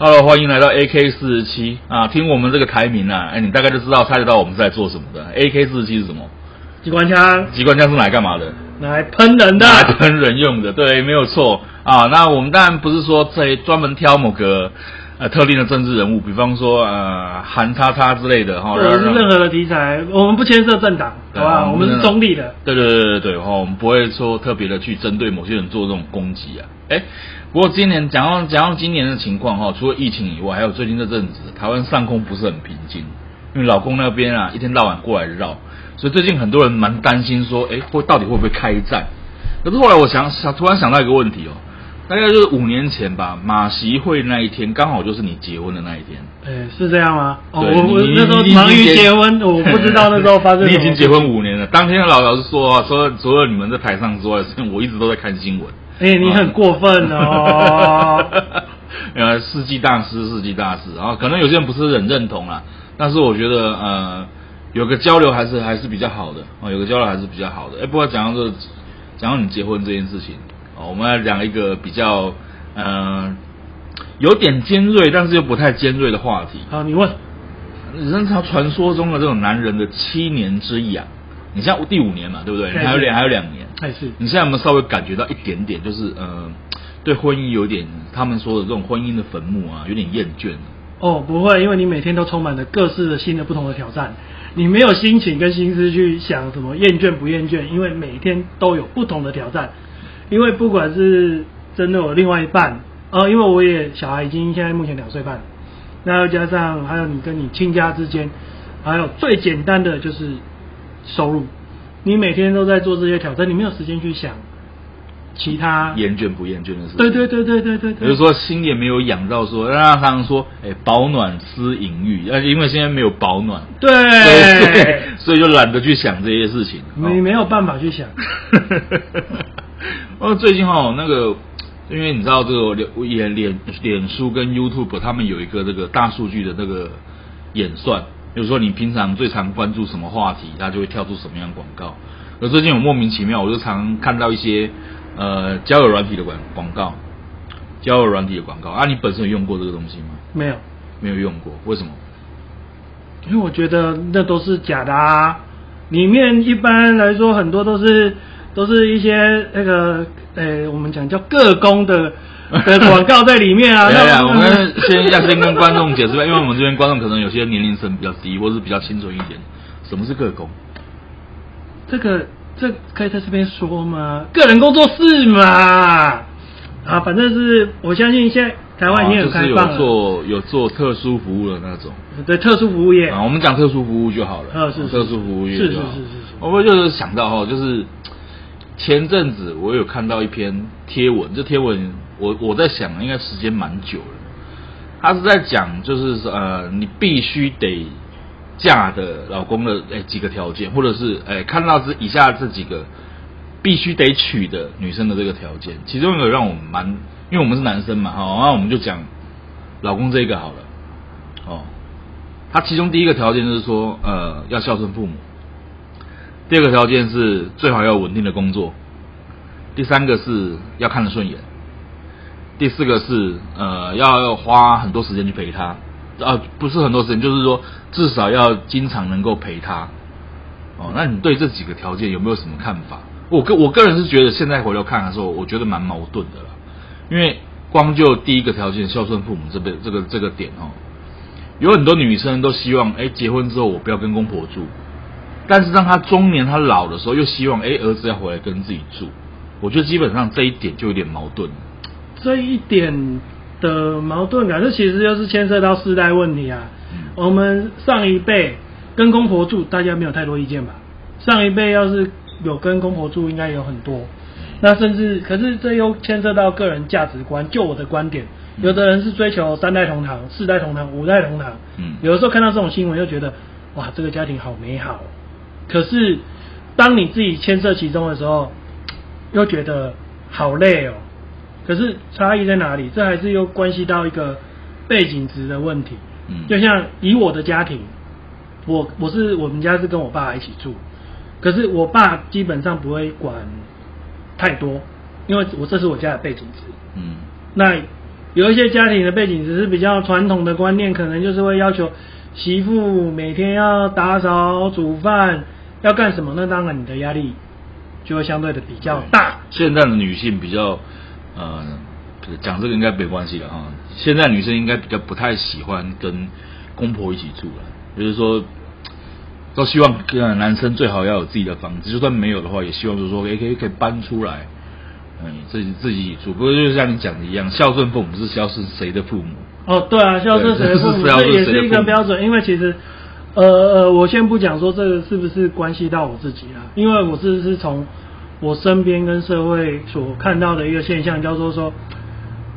Hello，欢迎来到 AK 四十七啊！听我们这个台名啊，哎，你大概就知道猜得到我们是在做什么的。AK 四十七是什么？机关枪。机关枪是拿来干嘛的？拿来喷人的。拿来喷人用的，对，没有错啊。那我们当然不是说在专门挑某个呃特定的政治人物，比方说呃韩叉叉之类的哈。或者是任何的题材，我们不牵涉政党，好吧？我们是中立的。对对对对对，哈，我们不会说特别的去针对某些人做这种攻击啊。哎。不过今年讲到讲到今年的情况哈，除了疫情以外，还有最近这阵子台湾上空不是很平静，因为老公那边啊一天到晚过来绕，所以最近很多人蛮担心说，哎，会到底会不会开战？可是后来我想想，突然想到一个问题哦，大概就是五年前吧，马习会那一天刚好就是你结婚的那一天。哎，是这样吗？哦，我我那时候忙于结婚，我不知道那时候发生。你已经结婚五年了，当天老老实说啊，除了除了你们在台上之外，我一直都在看新闻。哎、欸，你很过分哦！呃，世纪大师，世纪大师啊可能有些人不是很认同啦，但是我觉得呃，有个交流还是还是比较好的啊，有个交流还是比较好的。哎，不过讲到这，讲到你结婚这件事情啊，我们来讲一个比较呃有点尖锐，但是又不太尖锐的话题。好，你问，人潮传说中的这种男人的七年之痒。你现在第五年嘛，对不对？你还有两还有两年，还是你现在有没有稍微感觉到一点点，就是呃，对婚姻有点他们说的这种婚姻的坟墓啊，有点厌倦？哦，不会，因为你每天都充满了各式的新的不同的挑战，你没有心情跟心思去想什么厌倦不厌倦，因为每天都有不同的挑战。因为不管是针对我另外一半，呃，因为我也小孩已经现在目前两岁半，那又加上还有你跟你亲家之间，还有最简单的就是。收入，你每天都在做这些挑战，你没有时间去想其他厌倦不厌倦的事。对对对对对对，比如说心也没有养到说，让他常常说，哎，保暖思淫欲，而且因为现在没有保暖，对，所以就懒得去想这些事情。你没有办法去想。哦，最近哈那个，因为你知道这个脸脸脸脸书跟 YouTube 他们有一个这个大数据的那个演算。比如说，你平常最常关注什么话题，它就会跳出什么样的广告。而最近我莫名其妙，我就常看到一些呃交友软体的广广告，交友软体的广告啊。你本身有用过这个东西吗？没有，没有用过。为什么？因为我觉得那都是假的啊。里面一般来说很多都是都是一些那个呃，我们讲叫个工的。的广告在里面啊！对啊，我们先要先跟观众解释一下，因为我们这边观众可能有些年龄层比较低，或是比较清纯一点。什么是个工？这个这可以在这边说吗？个人工作室嘛，啊，反正是我相信现在台湾已经很开放了，就是有做有做特殊服务的那种，对特殊服务业啊，我们讲特殊服务就好了。啊，是特殊服务业，是是是是。我们就是想到哈，就是前阵子我有看到一篇贴文，这贴文。我我在想，应该时间蛮久了。他是在讲，就是呃，你必须得嫁的老公的诶几个条件，或者是诶看到这以下这几个必须得娶的女生的这个条件。其中一个让我蛮，因为我们是男生嘛，好，那我们就讲老公这个好了。哦，他其中第一个条件就是说，呃，要孝顺父母。第二个条件是最好要稳定的工作。第三个是要看得顺眼。第四个是呃，要花很多时间去陪他，啊、不是很多时间，就是说至少要经常能够陪他。哦，那你对这几个条件有没有什么看法？我个我个人是觉得，现在回头看的时候，我觉得蛮矛盾的了。因为光就第一个条件孝顺父母这边这个这个点哦，有很多女生都希望，哎，结婚之后我不要跟公婆住，但是当她中年她老的时候，又希望，哎，儿子要回来跟自己住。我觉得基本上这一点就有点矛盾。这一点的矛盾感，这其实就是牵涉到世代问题啊。我们上一辈跟公婆住，大家没有太多意见吧？上一辈要是有跟公婆住，应该有很多。那甚至，可是这又牵涉到个人价值观。就我的观点，有的人是追求三代同堂、四代同堂、五代同堂。嗯。有的时候看到这种新闻，又觉得哇，这个家庭好美好。可是，当你自己牵涉其中的时候，又觉得好累哦。可是差异在哪里？这还是又关系到一个背景值的问题。嗯，就像以我的家庭，我我是我们家是跟我爸一起住，可是我爸基本上不会管太多，因为我这是我家的背景值。嗯，那有一些家庭的背景只是比较传统的观念，可能就是会要求媳妇每天要打扫、煮饭，要干什么？那当然你的压力就会相对的比较大。现在的女性比较，呃，讲这个应该没关系了哈。现在女生应该比较不太喜欢跟公婆一起住了，就是说。都希望男生最好要有自己的房子，就算没有的话，也希望就是说，也可以可以搬出来，嗯，自己自己住。不过就是像你讲的一样，孝顺父母是孝顺谁的父母？哦，对啊，孝顺谁的父母，这也是一个标准。因为其实，呃呃，我先不讲说这个是不是关系到我自己啊，因为我是是从我身边跟社会所看到的一个现象，叫做说，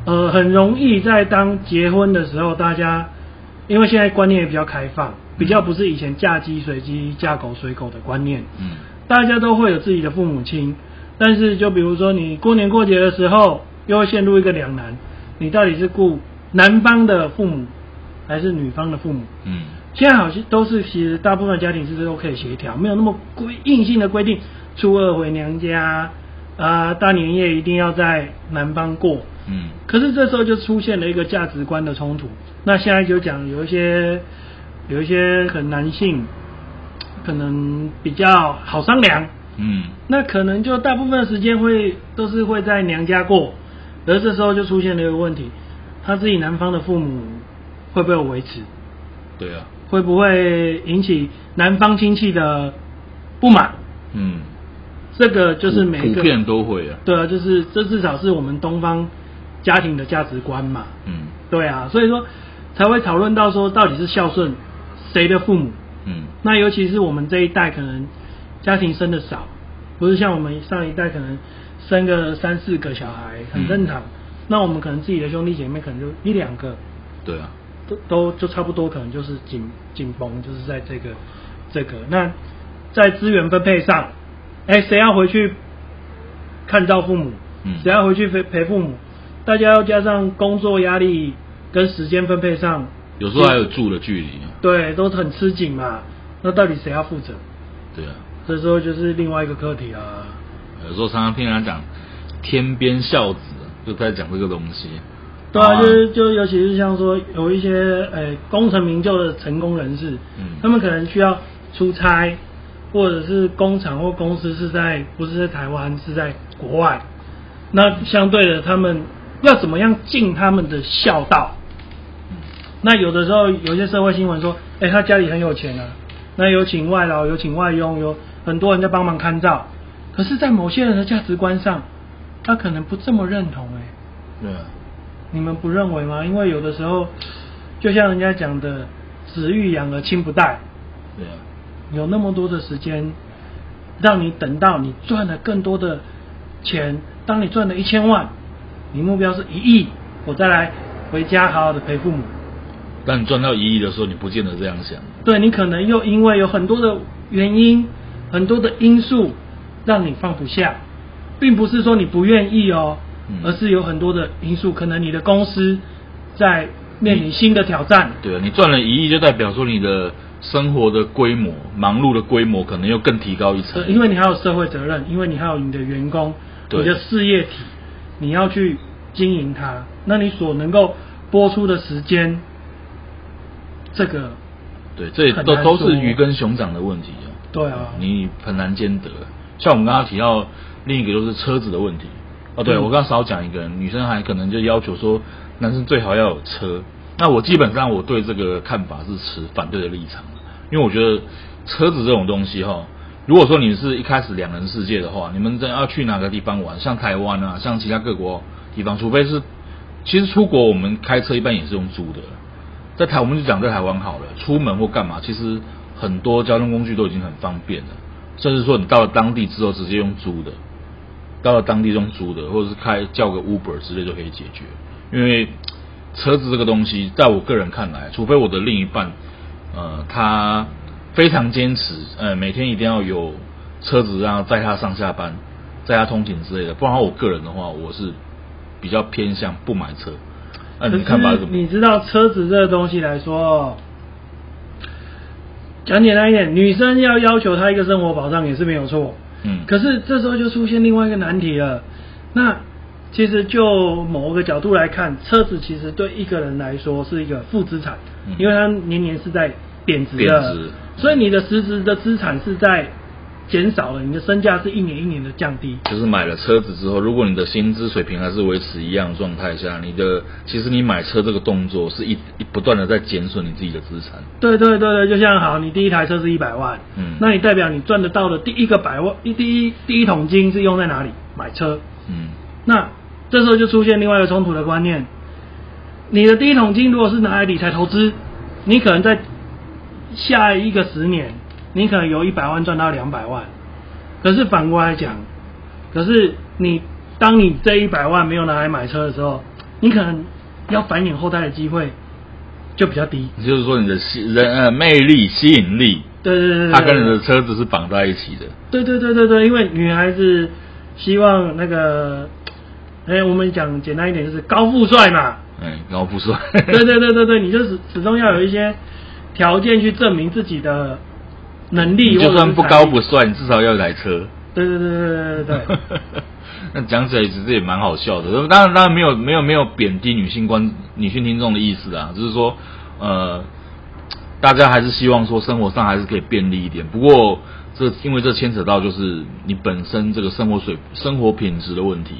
呃，很容易在当结婚的时候，大家因为现在观念也比较开放。比较不是以前嫁鸡随鸡嫁狗随狗的观念，嗯，大家都会有自己的父母亲，但是就比如说你过年过节的时候，又会陷入一个两难，你到底是顾男方的父母还是女方的父母？嗯，现在好像都是其实大部分家庭是都可以协调，没有那么规硬性的规定，初二回娘家啊，大年夜一定要在南方过，嗯，可是这时候就出现了一个价值观的冲突，那现在就讲有一些。有一些很男性，可能比较好商量，嗯，那可能就大部分的时间会都是会在娘家过，而这时候就出现了一个问题，他自己男方的父母会不会有维持？对啊，会不会引起男方亲戚的不满？嗯，这个就是每个普遍都会啊，对啊，就是这至少是我们东方家庭的价值观嘛，嗯，对啊，所以说才会讨论到说到底是孝顺。谁的父母？嗯，那尤其是我们这一代，可能家庭生的少，不是像我们上一代可能生个三四个小孩很正常。嗯、那我们可能自己的兄弟姐妹可能就一两个，对啊，都都就差不多，可能就是紧紧绷，就是在这个这个。那在资源分配上，哎，谁要回去看到父母？嗯，谁要回去陪陪父母？大家要加上工作压力跟时间分配上。有时候还有住的距离，对，都很吃紧嘛。那到底谁要负责？对啊，这时候就是另外一个课题啊。有时候常常听人家讲天边孝子，就在讲这个东西。对啊，就是就尤其是像说有一些诶功成名就的成功人士，嗯，他们可能需要出差，或者是工厂或公司是在不是在台湾，是在国外。那相对的，他们要怎么样尽他们的孝道？那有的时候，有些社会新闻说，哎、欸，他家里很有钱啊，那有请外劳，有请外佣，有很多人在帮忙看照。可是，在某些人的价值观上，他可能不这么认同、欸。哎，对啊，你们不认为吗？因为有的时候，就像人家讲的，“子欲养而亲不待”。对啊，有那么多的时间，让你等到你赚了更多的钱，当你赚了一千万，你目标是一亿，我再来回家好好的陪父母。当你赚到一亿的时候，你不见得这样想。对，你可能又因为有很多的原因、很多的因素，让你放不下，并不是说你不愿意哦，嗯、而是有很多的因素，可能你的公司在面临新的挑战。对啊，你赚了一亿，就代表说你的生活的规模、忙碌的规模，可能又更提高一层。因为你还有社会责任，因为你还有你的员工、你的事业体，你要去经营它，那你所能够播出的时间。这个，对，这也都都是鱼跟熊掌的问题啊。对啊，你很难兼得。像我们刚刚提到另一个，就是车子的问题。哦，对，我刚刚少讲一个人，女生还可能就要求说，男生最好要有车。那我基本上我对这个看法是持反对的立场，因为我觉得车子这种东西哈，如果说你是一开始两人世界的话，你们真要去哪个地方玩，像台湾啊，像其他各国地方，除非是，其实出国我们开车一般也是用租的。在台，我们就讲在台湾好了。出门或干嘛，其实很多交通工具都已经很方便了。甚至说，你到了当地之后，直接用租的，到了当地用租的，或者是开叫个 Uber 之类就可以解决。因为车子这个东西，在我个人看来，除非我的另一半，呃，他非常坚持，呃，每天一定要有车子让他载他上下班，载他通勤之类的，不然我个人的话，我是比较偏向不买车。啊、你看吧，你知道车子这个东西来说，讲简单一点，女生要要求她一个生活保障也是没有错。嗯。可是这时候就出现另外一个难题了。那其实就某个角度来看，车子其实对一个人来说是一个负资产，嗯、因为它年年是在贬值的，所以你的实质的资产是在减少了，你的身价是一年一年的降低。就是买了车子之后，如果你的薪资水平还是维持一样的状态下，你的其实你买车这个动作是一一不断的在减损你自己的资产。对对对对，就像好，你第一台车是一百万，嗯，那你代表你赚得到的第一个百万，第一第一桶金是用在哪里？买车，嗯，那。这时候就出现另外一个冲突的观念，你的第一桶金如果是拿来理财投资，你可能在下一个十年，你可能由一百万赚到两百万。可是反过来讲，可是你当你这一百万没有拿来买车的时候，你可能要繁衍后代的机会就比较低。就是说你的吸人呃魅力吸引力，对对对，对，它跟你的车子是绑在一起的。对对对对对，因为女孩子希望那个。哎、欸，我们讲简单一点，就是高富帅嘛。哎、欸，高富帅。对对对对对，你就始始终要有一些条件去证明自己的能力。就算不高不帅，你至少要有台车。对对对对对对对。那讲起来其实也蛮好笑的，当然当然没有没有没有贬低女性观女性听众的意思啊，就是说呃，大家还是希望说生活上还是可以便利一点。不过这因为这牵扯到就是你本身这个生活水生活品质的问题。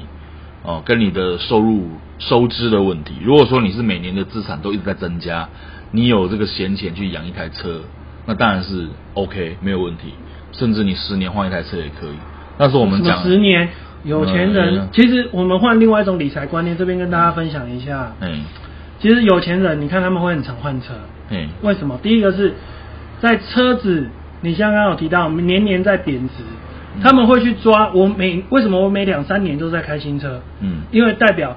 哦，跟你的收入收支的问题。如果说你是每年的资产都一直在增加，你有这个闲钱去养一台车，那当然是 OK，没有问题。甚至你十年换一台车也可以。但是我们讲十年有钱人，嗯、其实我们换另外一种理财观念，这边跟大家分享一下。嗯，其实有钱人，你看他们会很常换车。嗯，为什么？第一个是在车子，你像刚刚有提到，年年在贬值。他们会去抓我每为什么我每两三年都在开新车？嗯，因为代表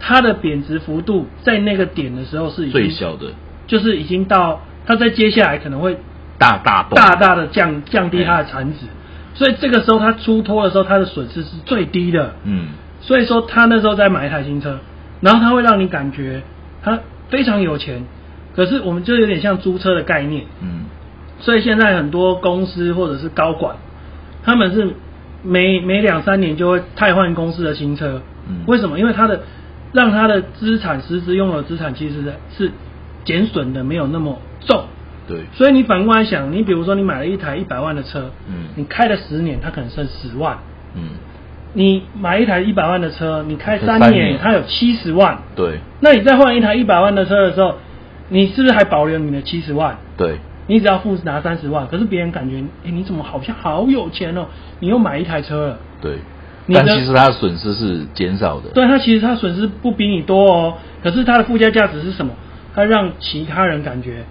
它的贬值幅度在那个点的时候是最小的，就是已经到它在接下来可能会大大大大的降降低它的产值，所以这个时候它出脱的时候它的损失是最低的。嗯，所以说他那时候在买一台新车，然后他会让你感觉他非常有钱，可是我们就有点像租车的概念。嗯，所以现在很多公司或者是高管。他们是每每两三年就会汰换公司的新车，嗯，为什么？因为他的让他的资产实质拥有的资产其实是减损的没有那么重，对。所以你反过来想，你比如说你买了一台一百万的车，嗯，你开了十年，它可能剩十万，嗯。你买一台一百万的车，你开三年，它有七十万，对。那你再换一台一百万的车的时候，你是不是还保留你的七十万？对。你只要付拿三十万，可是别人感觉，哎、欸，你怎么好像好有钱哦？你又买一台车了。对，但其实他的损失是减少的。对，他其实他损失不比你多哦，可是他的附加价值是什么？他让其他人感觉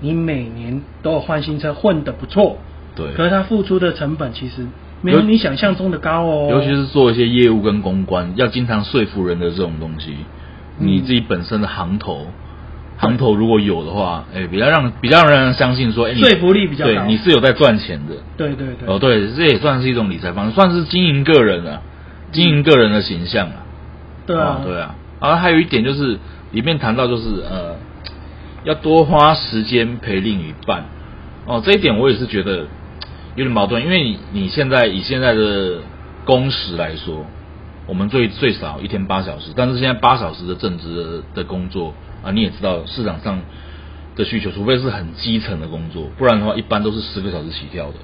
你每年都有换新车，混得不错。对，可是他付出的成本其实没有你想象中的高哦。尤其是做一些业务跟公关，要经常说服人的这种东西，嗯、你自己本身的行头。行头如果有的话，哎、欸，比较让比较让人相信说，哎、欸，说服力比较高，对，你是有在赚钱的。对对对。哦，对，这也算是一种理财方式，算是经营个人啊，经营个人的形象啊。对啊，哦、对啊。然后还有一点就是，里面谈到就是呃，要多花时间陪另一半。哦，这一点我也是觉得有点矛盾，因为你你现在以现在的工时来说，我们最最少一天八小时，但是现在八小时的正职的的工作。啊，你也知道市场上的需求，除非是很基层的工作，不然的话，一般都是十个小时起跳的。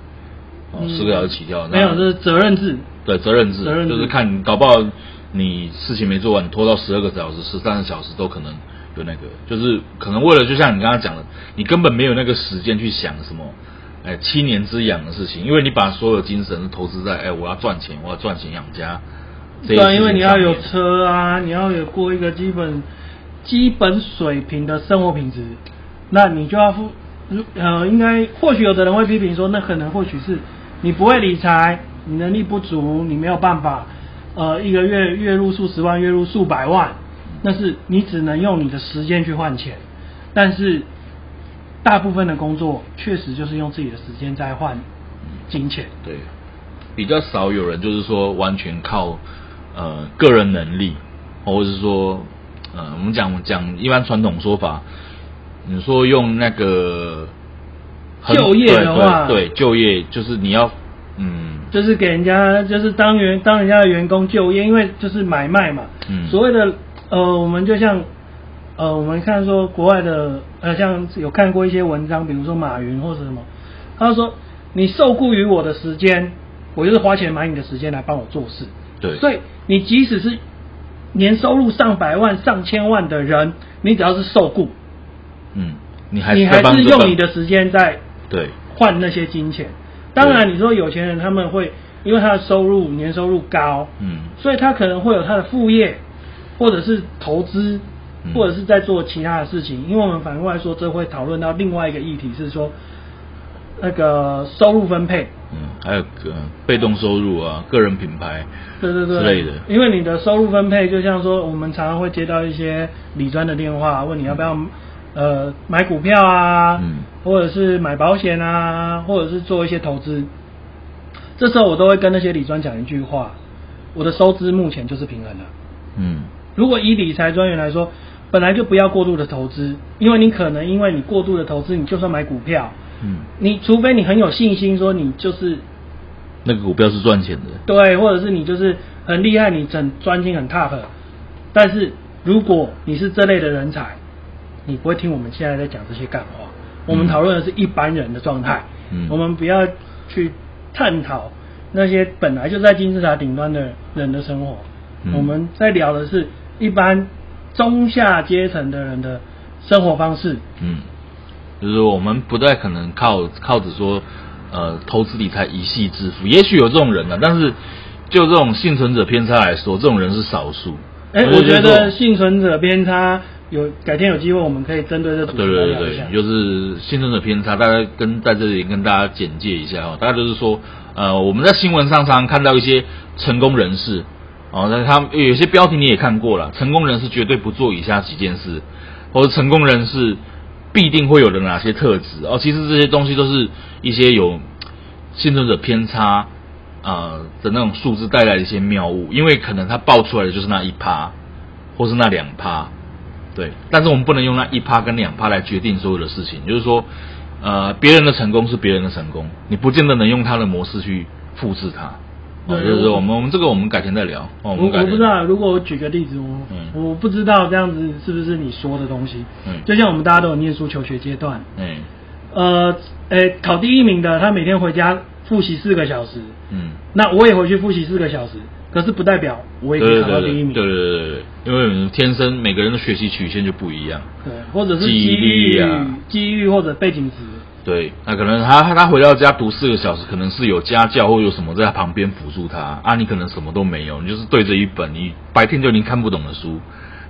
哦，十个小时起跳。没有，这是责任制。对，责任制，责任制就是看搞不好你事情没做完，拖到十二个小时、十三个小时都可能有那个，就是可能为了就像你刚刚讲的，你根本没有那个时间去想什么，哎，七年之痒的事情，因为你把所有精神都投资在哎，我要赚钱，我要赚钱养家。对啊，因为你要有车啊，你要有过一个基本。基本水平的生活品质，那你就要付，呃，应该或许有的人会批评说，那可能或许是你不会理财，你能力不足，你没有办法，呃，一个月月入数十万，月入数百万，那是你只能用你的时间去换钱，但是大部分的工作确实就是用自己的时间在换金钱。对，比较少有人就是说完全靠呃个人能力，或者是说。呃，我们讲讲一般传统说法，你说用那个就业的话，对，就业就是你要嗯就是给人家就是当员当人家的员工就业，因为就是买卖嘛。嗯。所谓的呃，我们就像呃，我们看说国外的呃，像有看过一些文章，比如说马云或者什么，他说你受雇于我的时间，我就是花钱买你的时间来帮我做事。对。所以你即使是年收入上百万、上千万的人，你只要是受雇，嗯，你还是你还是用你的时间在对换那些金钱。当然，你说有钱人他们会因为他的收入年收入高，嗯，所以他可能会有他的副业，或者是投资，或者是在做其他的事情。因为我们反过来说，这会讨论到另外一个议题是说，那个收入分配，嗯，还有个被动收入啊，个人品牌，对对对之类的。因为你的收入分配，就像说我们常常会接到一些理专的电话，问你要不要。呃，买股票啊，嗯，或者是买保险啊，或者是做一些投资，这时候我都会跟那些理专讲一句话：我的收支目前就是平衡的。嗯，如果以理财专员来说，本来就不要过度的投资，因为你可能因为你过度的投资，你就算买股票，嗯，你除非你很有信心说你就是那个股票是赚钱的，对，或者是你就是很厉害，你很专心很 top，但是如果你是这类的人才。你不会听我们现在在讲这些干话，我们讨论的是一般人的状态，嗯，我们不要去探讨那些本来就在金字塔顶端的人的生活，嗯，我们在聊的是一般中下阶层的人的生活方式，嗯，就是我们不太可能靠靠着说呃投资理财一夕致富，也许有这种人呢，啊，但是就这种幸存者偏差来说，这种人是少数。哎，我觉得幸存者偏差。有改天有机会，我们可以针对这主题来聊一下。对对对，就是幸存者偏差，大家跟在这里跟大家简介一下哦。大概就是说，呃，我们在新闻上常常看到一些成功人士哦，那他有些标题你也看过了，成功人士绝对不做以下几件事，或者成功人士必定会有的哪些特质哦。其实这些东西都是一些有幸存者偏差呃的那种数字带来的一些谬误，因为可能他爆出来的就是那一趴，或是那两趴。对，但是我们不能用那一趴跟两趴来决定所有的事情。就是说，呃，别人的成功是别人的成功，你不见得能用他的模式去复制它。对，哦、就是我们我们这个我们改天再聊。哦、我我，我不知道，如果我举个例子，我、嗯、我不知道这样子是不是你说的东西。嗯。就像我们大家都有念书求学阶段。嗯。呃，诶，考第一名的，他每天回家复习四个小时。嗯。那我也回去复习四个小时。可是不代表我也可以考到第一名。对对对对对，因为天生每个人的学习曲线就不一样。对，或者是机遇啊，机遇或者背景值。对，那可能他他回到家读四个小时，可能是有家教或有什么在他旁边辅助他啊。你可能什么都没有，你就是对着一本你白天就已经看不懂的书，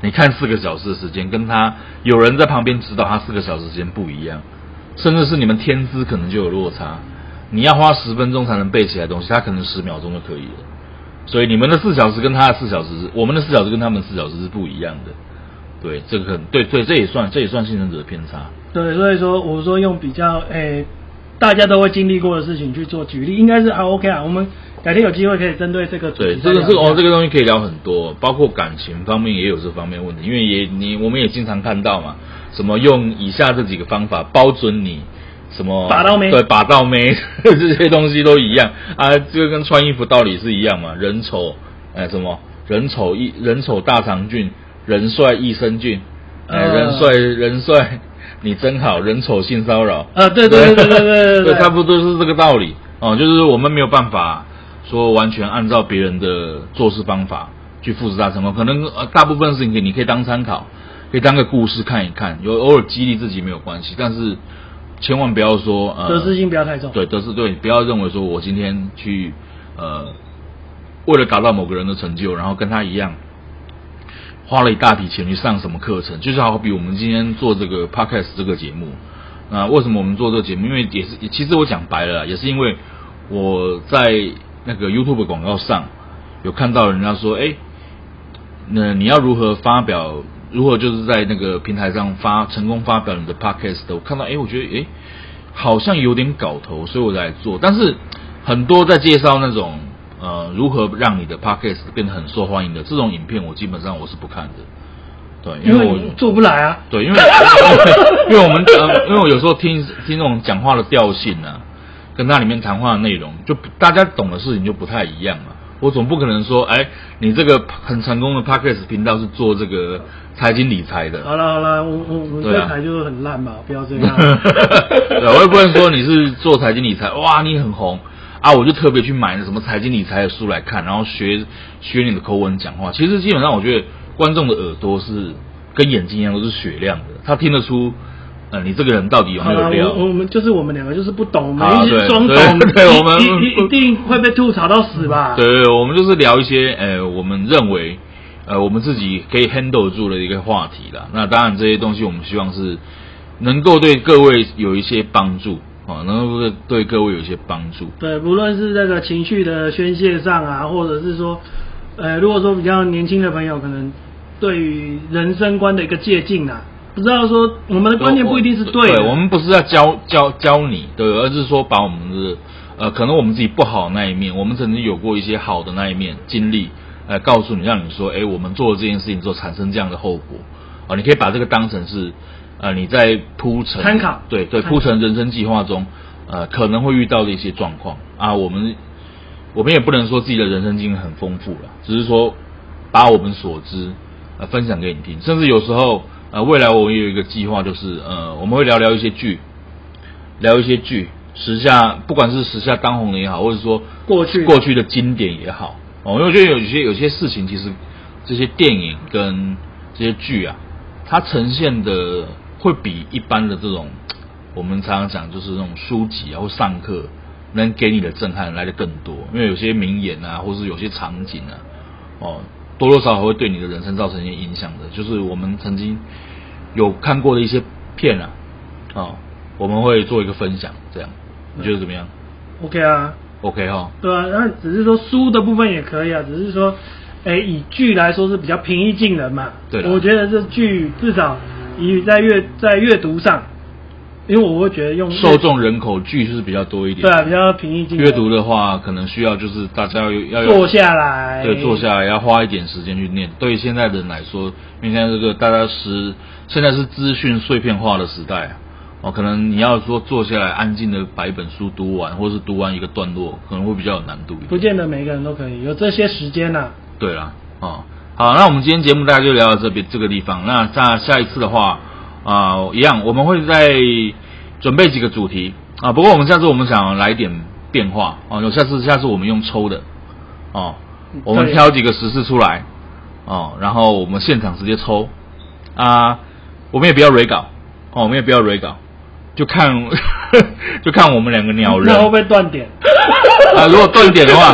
你看四个小时的时间，跟他有人在旁边指导他四个小时时间不一样，甚至是你们天资可能就有落差。你要花十分钟才能背起来东西，他可能十秒钟就可以了。所以你们的四小时跟他的四小时，我们的四小时跟他们的四小时是不一样的。对，这个可能对对，这也算这也算幸存者的偏差。对，所以说我说用比较诶、欸，大家都会经历过的事情去做举例，应该是还 OK 啊。我们改天有机会可以针对这个。对，这个这个哦，这个东西可以聊很多，包括感情方面也有这方面问题，因为也你我们也经常看到嘛，什么用以下这几个方法包准你。什么把到妹？对，把到妹 这些东西都一样啊，这个跟穿衣服道理是一样嘛。人丑哎，什么人丑一人丑大肠菌，人帅益生菌，哎，人帅人帅你真好，人丑性骚扰啊，对对对 对对对，对，差不多是这个道理哦。就是我们没有办法说完全按照别人的做事方法去复制他成功，可能呃大部分事情你可以当参考，可以当个故事看一看，有偶尔激励自己没有关系，但是。千万不要说呃，得失心不要太重。对，得失对，不要认为说我今天去呃，为了达到某个人的成就，然后跟他一样，花了一大笔钱去上什么课程，就是好比我们今天做这个 podcast 这个节目。那为什么我们做这个节目？因为也是，其实我讲白了，也是因为我在那个 YouTube 广告上有看到人家说，哎，那你要如何发表？如何就是在那个平台上发成功发表你的 podcast，我看到哎，我觉得哎，好像有点搞头，所以我来做。但是很多在介绍那种呃如何让你的 podcast 变得很受欢迎的这种影片，我基本上我是不看的。对，因为我做不来啊。对，因为 因为我们呃，因为我有时候听听那种讲话的调性呢、啊，跟他里面谈话的内容，就大家懂的事情就不太一样嘛。我总不可能说，哎，你这个很成功的 Podcast 频道是做这个财经理财的。好了好了，我我我这台就是很烂嘛，不要这样。对，我也不能说你是做财经理财，哇，你很红啊，我就特别去买什么财经理财的书来看，然后学学你的口吻讲话。其实基本上，我觉得观众的耳朵是跟眼睛一样，都是雪亮的，他听得出。呃，你这个人到底有没有料？我我们就是我们两个就是不懂，我们一些装懂，对，我们一定会被吐槽到死吧？对对，我们就是聊一些呃，我们认为呃，我们自己可以 handle 住的一个话题啦。那当然这些东西我们希望是能够对各位有一些帮助啊，能够对对各位有一些帮助。对，不论是这个情绪的宣泄上啊，或者是说，呃，如果说比较年轻的朋友，可能对于人生观的一个借鉴啊。不知道说我们的观念不一定是对的，对，我们不是要教教教你，对，而是说把我们的呃，可能我们自己不好的那一面，我们曾经有过一些好的那一面经历，呃，告诉你，让你说，哎，我们做了这件事情之后产生这样的后果，啊、呃，你可以把这个当成是呃你在铺陈参考，对对，铺陈人生计划中呃可能会遇到的一些状况。啊，我们我们也不能说自己的人生经验很丰富了，只是说把我们所知呃分享给你听，甚至有时候。呃，未来我们有一个计划，就是呃，我们会聊聊一些剧，聊一些剧，时下不管是时下当红的也好，或者说过去。过去的经典也好，哦，因为我觉得有些有些事情，其实这些电影跟这些剧啊，它呈现的会比一般的这种我们常常讲就是那种书籍啊或上课能给你的震撼来的更多，因为有些名言啊，或是有些场景啊，哦。多多少少会对你的人生造成一些影响的，就是我们曾经有看过的一些片啊，啊、哦，我们会做一个分享，这样。你觉得怎么样？OK 啊，OK 哈、哦，对啊，那只是说书的部分也可以啊，只是说，哎，以剧来说是比较平易近人嘛，对，我觉得这剧至少以在阅在阅读上。因为我会觉得用受众人口剧是比较多一点，对啊，比较平易近人。阅读的话，可能需要就是大家要要坐下来，对，坐下来要花一点时间去念。对于现在的人来说，因为现在这个大家是现在是资讯碎片化的时代哦，可能你要说坐下来安静的把一本书读完，或是读完一个段落，可能会比较有难度一点。不见得每个人都可以有这些时间呐、啊。对啦，哦，好，那我们今天节目大家就聊到这边这个地方。那下下一次的话。啊、呃，一样，我们会再准备几个主题啊。不过我们下次我们想来点变化啊，有下次下次我们用抽的哦，我们挑几个时事出来哦，然后我们现场直接抽啊。我们也不要 re 稿哦，我们也不要 re 稿，就看 就看我们两个鸟人。那会不会断点？啊，如果断点的话。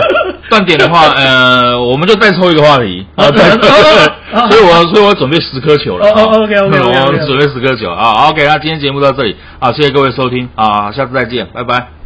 断点的话，呃，我们就再抽一个话题。啊，对，所以我所以我准备十颗球了。哦，OK OK，我准备十颗球。啊，OK，那今天节目到这里。啊，谢谢各位收听。啊，下次再见，拜拜。